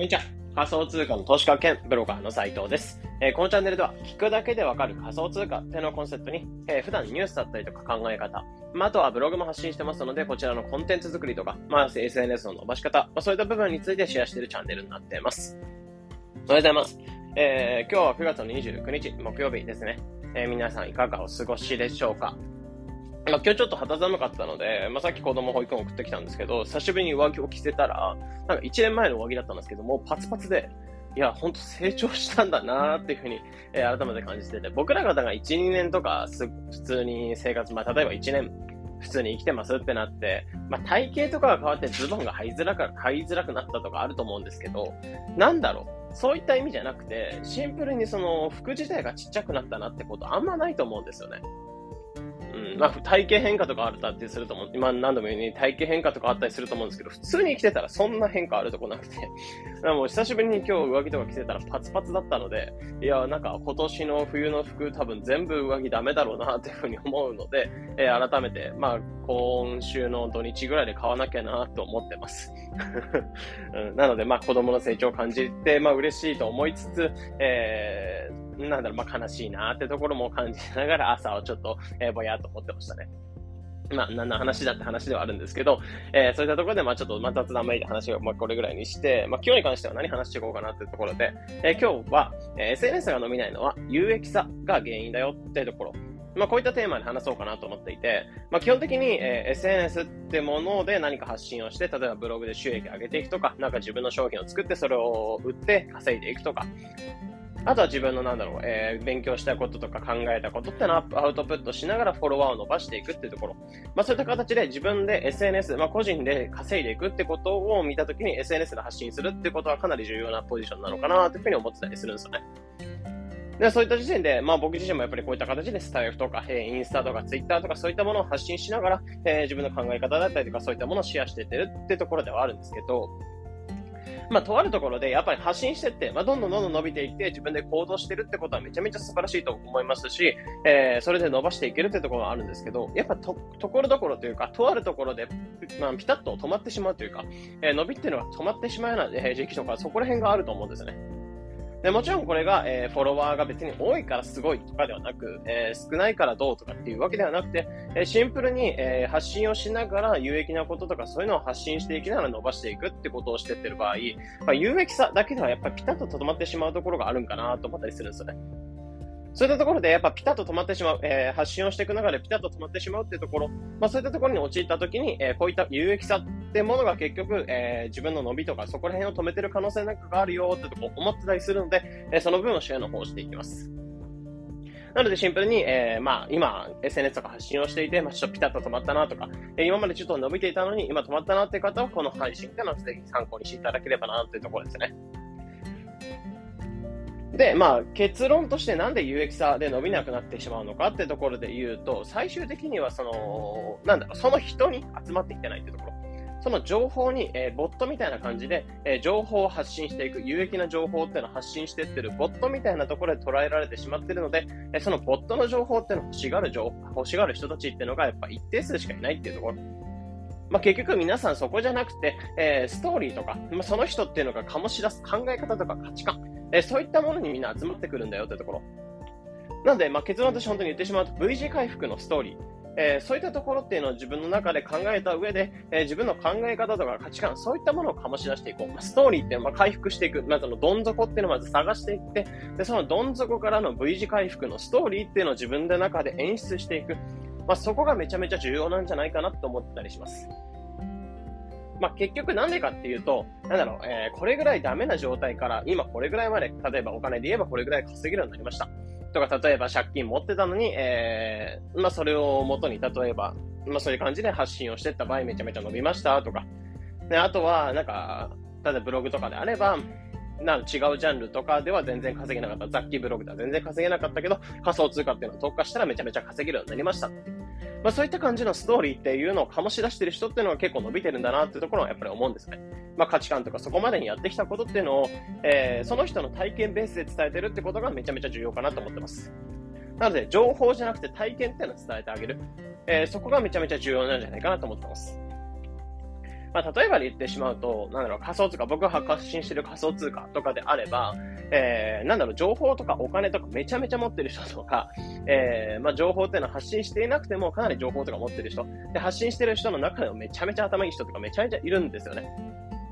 こんにちは。仮想通貨の投資家兼ブロガーの斉藤です。えー、このチャンネルでは聞くだけでわかる仮想通貨っていうのをコンセプトに、えー、普段ニュースだったりとか考え方、まあ、あとはブログも発信してますので、こちらのコンテンツ作りとか、まあ、SNS の伸ばし方、まあ、そういった部分についてシェアしているチャンネルになっています。おはようございます。えー、今日は9月の29日、木曜日ですね。え皆さんいかがお過ごしでしょうか？まあ、今日ちょっと肌寒かったので、まあ、さっき子供保育園送ってきたんですけど、久しぶりに上着を着せたら、なんか1年前の上着だったんですけど、もうパツパツで、いや、ほんと成長したんだなーっていうふうに、えー、改めて感じてて、僕ら方が1、2年とかす、普通に生活、まあ、例えば1年、普通に生きてますってなって、まあ、体型とかが変わってズボンが入りづらく、入りづらくなったとかあると思うんですけど、なんだろう。そういった意味じゃなくて、シンプルにその服自体がちっちゃくなったなってことあんまないと思うんですよね。まあ、体型変化とかあったりすると思う。今何度も言うように体型変化とかあったりすると思うんですけど、普通に生きてたらそんな変化あるとこなくて。もう久しぶりに今日上着とか着てたらパツパツだったので、いや、なんか今年の冬の服多分全部上着ダメだろうなっていうふうに思うので、えー、改めて、まあ、今週の土日ぐらいで買わなきゃなと思ってます。うん、なので、まあ子供の成長を感じて、まあ嬉しいと思いつつ、えーなんだろう、まあ、悲しいなってところも感じながら朝をちょっと、えー、ぼやっと思ってましたね。まあ、何の話だって話ではあるんですけど、えー、そういったところで、まあ、ちょっと、また雑談めいて話を、まあ、これぐらいにして、まあ、今日に関しては何話していこうかなっていうところで、えー、今日は、えー、SNS が伸びないのは有益さが原因だよっていうところ。まあ、こういったテーマで話そうかなと思っていて、まあ、基本的に、えー、SNS ってもので何か発信をして、例えばブログで収益を上げていくとか、なんか自分の商品を作ってそれを売って稼いでいくとか、あとは自分のなんだろう、えー、勉強したこととか考えたことってのをアウトプットしながらフォロワーを伸ばしていくっていうところ。まあそういった形で自分で SNS、まあ個人で稼いでいくってことを見たときに SNS で発信するってことはかなり重要なポジションなのかなというふうに思ってたりするんですよね。で、そういった時点で、まあ僕自身もやっぱりこういった形でスタイフとか、えー、インスタとかツイッターとかそういったものを発信しながら、えー、自分の考え方だったりとかそういったものをシェアしていってるってところではあるんですけど、まあ、とあるところでやっぱり発信してって、まあ、どんどんどんどん伸びていって自分で行動してるってことはめちゃめちゃ素晴らしいと思いますし、えー、それで伸ばしていけるってところはあるんですけど、やっぱと、ところどころというか、とあるところで、まあ、ピタッと止まってしまうというか、えー、伸びっていうのは止まってしまうような、時期とか、そこら辺があると思うんですね。でもちろんこれが、えー、フォロワーが別に多いからすごいとかではなく、えー、少ないからどうとかっていうわけではなくて、えー、シンプルに、え発信をしながら有益なこととかそういうのを発信していきながら伸ばしていくってことをしてってる場合、まあ、有益さだけではやっぱりピタッと止まってしまうところがあるんかなと思ったりするんですよね。そういったところでやっぱピタッと止まってしまう、えー、発信をしていく中でピタッと止まってしまうっていうところ、まあそういったところに陥った時に、えー、こういった有益さってものが結局、えー、自分の伸びとかそこら辺を止めてる可能性なんかがあるよってとこ思ってたりするので、えー、その分をシェアの方をしていきます。なのでシンプルに、えー、まあ今 SNS とか発信をしていて、まあちょっとピタッと止まったなとか、えー、今までちょっと伸びていたのに今止まったなっていう方はこの配信っていうのはぜひ参考にしていただければなというところですね。で、まあ、結論としてなんで有益さで伸びなくなってしまうのかってところで言うと、最終的にはその、なんだろ、その人に集まってきてないってところ。その情報に、えー、ボットみたいな感じで、えー、情報を発信していく、有益な情報っていうのを発信していってる、ボットみたいなところで捉えられてしまってるので、えー、そのボットの情報っていうのを欲しがる情報、欲しがる人たちっていうのがやっぱ一定数しかいないっていうところ。まあ、結局皆さんそこじゃなくて、えー、ストーリーとか、まあ、その人っていうのが醸し出す考え方とか価値観、えそういったものにみんな集まってくるんだよってところ。なので、まあ、結論として本当に言ってしまうと V 字回復のストーリー。えー、そういったところっていうのを自分の中で考えた上で、えー、自分の考え方とか価値観、そういったものを醸し出していこう。まあ、ストーリーっていうのは回復していく。まずのどん底っていうのをまず探していって、で、そのどん底からの V 字回復のストーリーっていうのを自分の中で演出していく。まあ、そこがめちゃめちゃ重要なんじゃないかなと思ったりします。まあ、結局なんでかっていうと、なんだろう、えー、これぐらいダメな状態から、今これぐらいまで、例えばお金で言えばこれぐらい稼げるようになりました。とか、例えば借金持ってたのに、えー、まあ、それを元に、例えば、まあ、そういう感じで発信をしてった場合、めちゃめちゃ伸びましたとか。で、あとは、なんか、例えばブログとかであれば、な違うジャンルとかでは全然稼げなかった。雑記ブログでは全然稼げなかったけど、仮想通貨っていうのを特化したらめちゃめちゃ稼げるようになりました。まあ、そういった感じのストーリーっていうのを醸し出してる人っていうのは結構伸びてるんだなっていうところはやっぱり思うんですね。まあ、価値観とかそこまでにやってきたことっていうのを、えー、その人の体験ベースで伝えてるってことがめちゃめちゃ重要かなと思ってます。なので、情報じゃなくて体験っていうのを伝えてあげる。えー、そこがめちゃめちゃ重要なんじゃないかなと思ってます。まあ、例えばで言ってしまうと、なんだろう、仮想通貨、僕が発信してる仮想通貨とかであれば、えー、なんだろう、情報とかお金とかめちゃめちゃ持ってる人とか、えー、まあ、情報っていうのは発信していなくてもかなり情報とか持ってる人、で、発信してる人の中でもめちゃめちゃ頭いい人とかめちゃめちゃいるんですよね。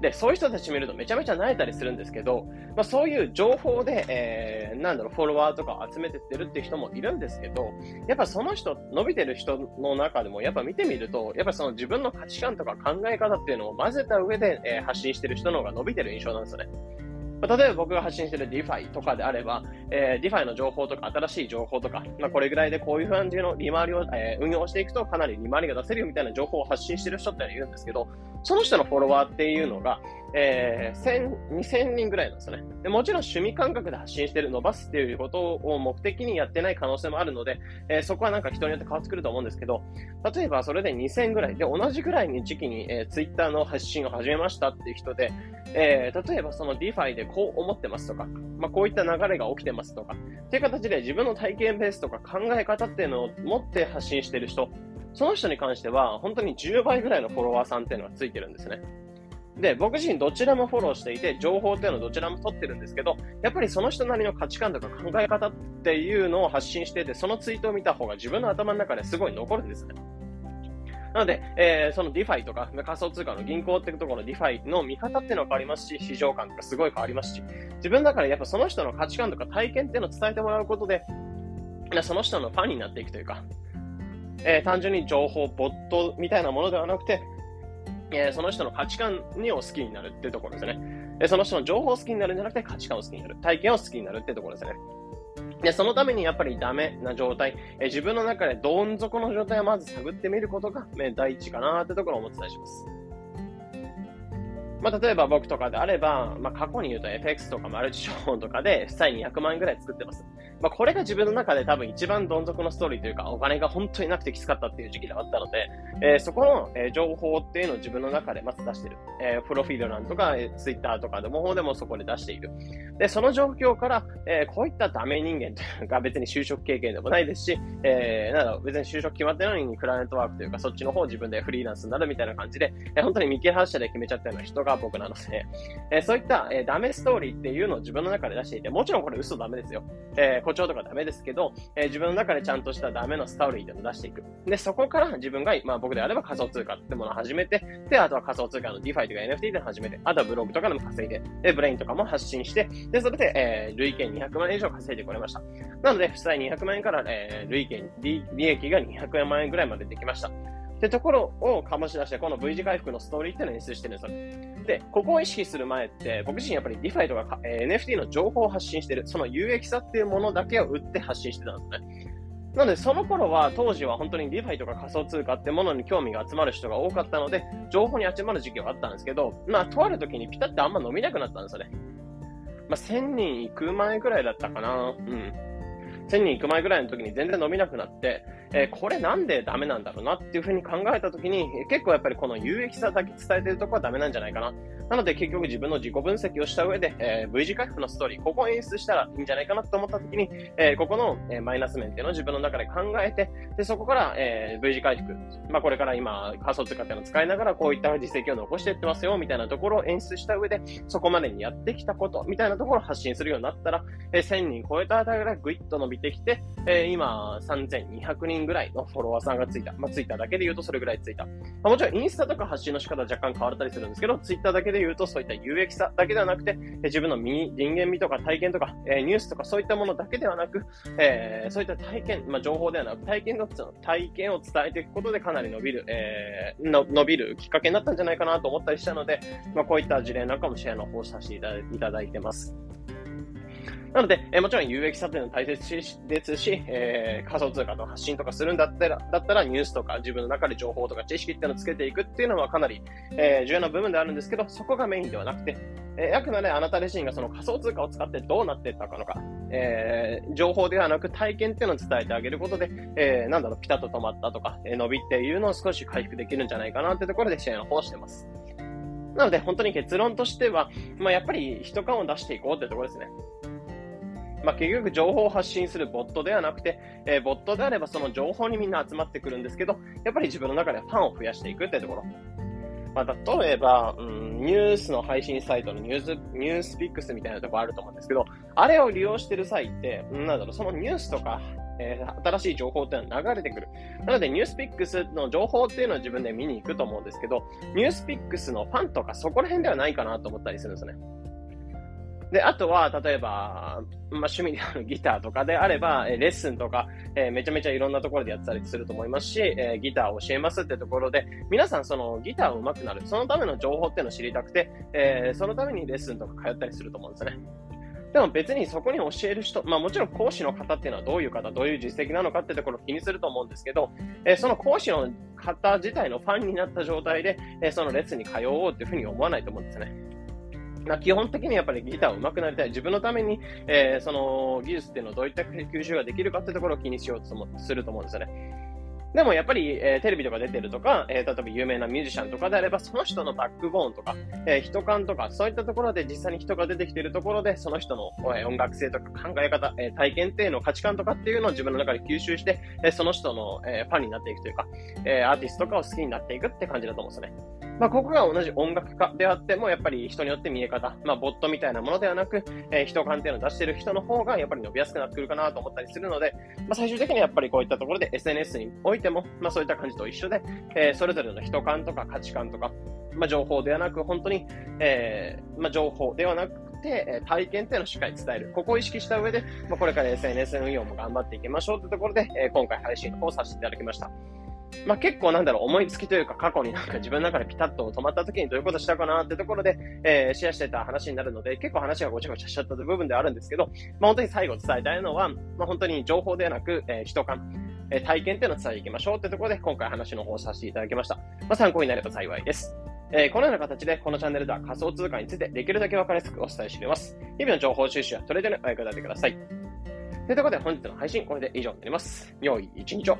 で、そういう人たち見るとめちゃめちゃ慣れたりするんですけど、まあ、そういう情報で、えー、なんだろう、フォロワーとかを集めてってるっていう人もいるんですけど、やっぱその人、伸びてる人の中でも、やっぱ見てみると、やっぱその自分の価値観とか考え方っていうのを混ぜた上で、えー、発信してる人の方が伸びてる印象なんですよね。ま、例えば僕が発信している DeFi とかであれば、えー、DeFi の情報とか新しい情報とか、まあ、これぐらいでこういう感じの利回りを、えー、運用していくとかなり利回りが出せるよみたいな情報を発信している人っているんですけど、その人のフォロワーっていうのが、えー、1000、2000人ぐらいなんですよね。でもちろん趣味感覚で発信してる、伸ばすっていうことを目的にやってない可能性もあるので、えー、そこはなんか人によって変わってくると思うんですけど、例えばそれで2000ぐらいで同じぐらいに時期に、えー、Twitter の発信を始めましたっていう人で、えー、例えばその DeFi でこう思ってますとか、まあ、こういった流れが起きてますとか、っていう形で自分の体験ベースとか考え方っていうのを持って発信してる人、その人に関しては本当に10倍ぐらいのフォロワーさんっていうのがついてるんですね。で、僕自身どちらもフォローしていて、情報っていうのをどちらも取ってるんですけど、やっぱりその人なりの価値観とか考え方っていうのを発信していて、そのツイートを見た方が自分の頭の中ですごい残るんですね。なので、えー、その DeFi とか仮想通貨の銀行っていうところの DeFi の見方っていうのは変わりますし、市場感とかすごい変わりますし、自分だからやっぱその人の価値観とか体験っていうのを伝えてもらうことで、その人のファンになっていくというか、えー、単純に情報、ボットみたいなものではなくて、えー、その人の価値観にを好きになるっていうところですね。えその人の情報を好きになるんじゃなくて価値観を好きになる。体験を好きになるっていうところですね。で、そのためにやっぱりダメな状態、え自分の中でどん底の状態をまず探ってみることが、え第一かなってところをお伝えします。まあ、例えば僕とかであれば、まあ、過去に言うと FX とかマルチ資本とかで、負債200万円ぐらい作ってます。まあ、これが自分の中で多分一番どん底のストーリーというか、お金が本当になくてきつかったっていう時期であったので、えー、そこの、えー、情報っていうのを自分の中でまず出してる。えー、プロフィール欄とか、えー、ツイッターとかでも方でもそこで出している。で、その状況から、えー、こういったダメ人間というか、別に就職経験でもないですし、えー、なんだろう、別に就職決まってないのにクライアントワークというか、そっちの方を自分でフリーランスになるみたいな感じで、えー、本当に見切り発車で決めちゃったような人が僕なので、えー、そういった、えー、ダメストーリーっていうのを自分の中で出していて、もちろんこれ嘘ダメですよ。えー、誇張とかダメですけど、えー、自分の中でちゃんとしたダメのストーリーでも出していく。で、そこから自分が、まあ僕であれば仮想通貨ってものを始めて、で、あとは仮想通貨の DeFi とか NFT で始めて、あとはブログとかでも稼いで、で、ブレインとかも発信して、で、それで、えー、累計200万円以上稼いでこれました。なので、負債200万円から、えー、累計利益が200万円ぐらいまでできました。ってところを醸し出して、この V 字回復のストーリーっていうのを演出してるんですよ。で、ここを意識する前って、僕自身やっぱり DeFi とか、えー、NFT の情報を発信してる、その有益さっていうものだけを売って発信してたんですね。なので、その頃は、当時は本当に DeFi とか仮想通貨ってものに興味が集まる人が多かったので、情報に集まる時期はあったんですけど、まあ、とある時にピタッてあんま伸びなくなったんですよね。まあ、1000人行く前ぐらいだったかな。うん。1000人行く前ぐらいの時に全然伸びなくなって、えー、これなんでダメなんだろうなっていうふうに考えた時に、結構やっぱりこの有益さだけ伝えてるとこはダメなんじゃないかな。なので結局自分の自己分析をした上で、えー、V 字回復のストーリー、ここを演出したらいいんじゃないかなと思った時に、えー、ここの、え、マイナス面っていうのを自分の中で考えて、で、そこから、え、V 字回復、まあこれから今仮想通貨っていうのを使いながらこういった実績を残していってますよ、みたいなところを演出した上で、そこまでにやってきたこと、みたいなところを発信するようになったら、えー、1000人超えたあたりがぐいっと伸びてきて、えー、今3200人ぐらいのフォロワーさんがついた。まあ、ツイッターだけで言うとそれぐらいついた。まあ、もちろんインスタとか発信の仕方は若干変わったりするんですけど、ツイッターだけで言うとそういった有益さだけではなくて、え自分の身、人間味とか体験とか、えー、ニュースとかそういったものだけではなく、えー、そういった体験、まあ、情報ではなく体験の、体験を伝えていくことでかなり伸びる、えー、の伸びるきっかけになったんじゃないかなと思ったりしたので、まあ、こういった事例なんかもシェアの方させていただいてます。なので、え、もちろん有益さというのは大切ですし、えー、仮想通貨の発信とかするんだったら、だったらニュースとか自分の中で情報とか知識っていうのをつけていくっていうのはかなり、えー、重要な部分であるんですけど、そこがメインではなくて、えー、あくまであなた自身がその仮想通貨を使ってどうなっていったのか、えー、情報ではなく体験っていうのを伝えてあげることで、えー、なんだろう、ピタッと止まったとか、え、伸びっていうのを少し回復できるんじゃないかなってところで試合の方をしてます。なので、本当に結論としては、まあ、やっぱり人感を出していこうってところですね。まあ、結局情報を発信するボットではなくて、えー、ボットであればその情報にみんな集まってくるんですけど、やっぱり自分の中でファンを増やしていくってところ。まあ、例えば、うん、ニュースの配信サイトのニュース、ニュースピックスみたいなとこあると思うんですけど、あれを利用してる際って、なんだろう、そのニュースとか、えー、新しい情報っていうのは流れてくる。なので、ニュースピックスの情報っていうのは自分で見に行くと思うんですけど、ニュースピックスのファンとかそこら辺ではないかなと思ったりするんですね。で、あとは、例えば、まあ、趣味であるギターとかであれば、えレッスンとか、えー、めちゃめちゃいろんなところでやってたりすると思いますし、えー、ギターを教えますってところで、皆さんそのギターを上手くなる、そのための情報っていうのを知りたくて、えー、そのためにレッスンとか通ったりすると思うんですよね。でも別にそこに教える人、まあもちろん講師の方っていうのはどういう方、どういう実績なのかってところを気にすると思うんですけど、えー、その講師の方自体のファンになった状態で、えー、そのレッスンに通おうっていうふうに思わないと思うんですね。ま基本的にやっぱりギター上手くなりたい。自分のために、えー、その技術っていうのをどういった吸収ができるかってところを気にしようとすると思うんですよね。でもやっぱり、えー、テレビとか出てるとか、えー、例えば有名なミュージシャンとかであれば、その人のバックボーンとか、えー、人感とか、そういったところで実際に人が出てきているところで、その人の、え音楽性とか考え方、え体験っていうの価値観とかっていうのを自分の中で吸収して、えその人の、えファンになっていくというか、えアーティストとかを好きになっていくって感じだと思うんですよね。まあ、ここが同じ音楽家であっても、やっぱり人によって見え方、まあ、ボットみたいなものではなく、えー、人感っていうのを出してる人の方が、やっぱり伸びやすくなってくるかなと思ったりするので、まあ、最終的にはやっぱりこういったところで SNS においても、まあ、そういった感じと一緒で、えー、それぞれの人感とか価値観とか、まあ、情報ではなく、本当に、えー、まあ、情報ではなくて、体験っていうのをしっかり伝える。ここを意識した上で、まあ、これから SNS 運用も頑張っていきましょうというところで、え今回配信の方をさせていただきました。まあ、結構なんだろう、思いつきというか過去になんか自分の中でピタッと止まった時にどういうことしたかなってところで、えー、シェアしてた話になるので、結構話がごちゃごちゃしちゃった部分ではあるんですけど、まあ、本当に最後伝えたいのは、まあ、本当に情報ではなく、えー、人感、えー、体験っていうのを伝えていきましょうってところで、今回話の方をさせていただきました。まあ、参考になれば幸いです。えー、このような形で、このチャンネルでは仮想通貨についてできるだけ分かりやすくお伝えしています。日々の情報収集やトレードにお役立てください。というころで本日の配信、これで以上になります。良い一日を。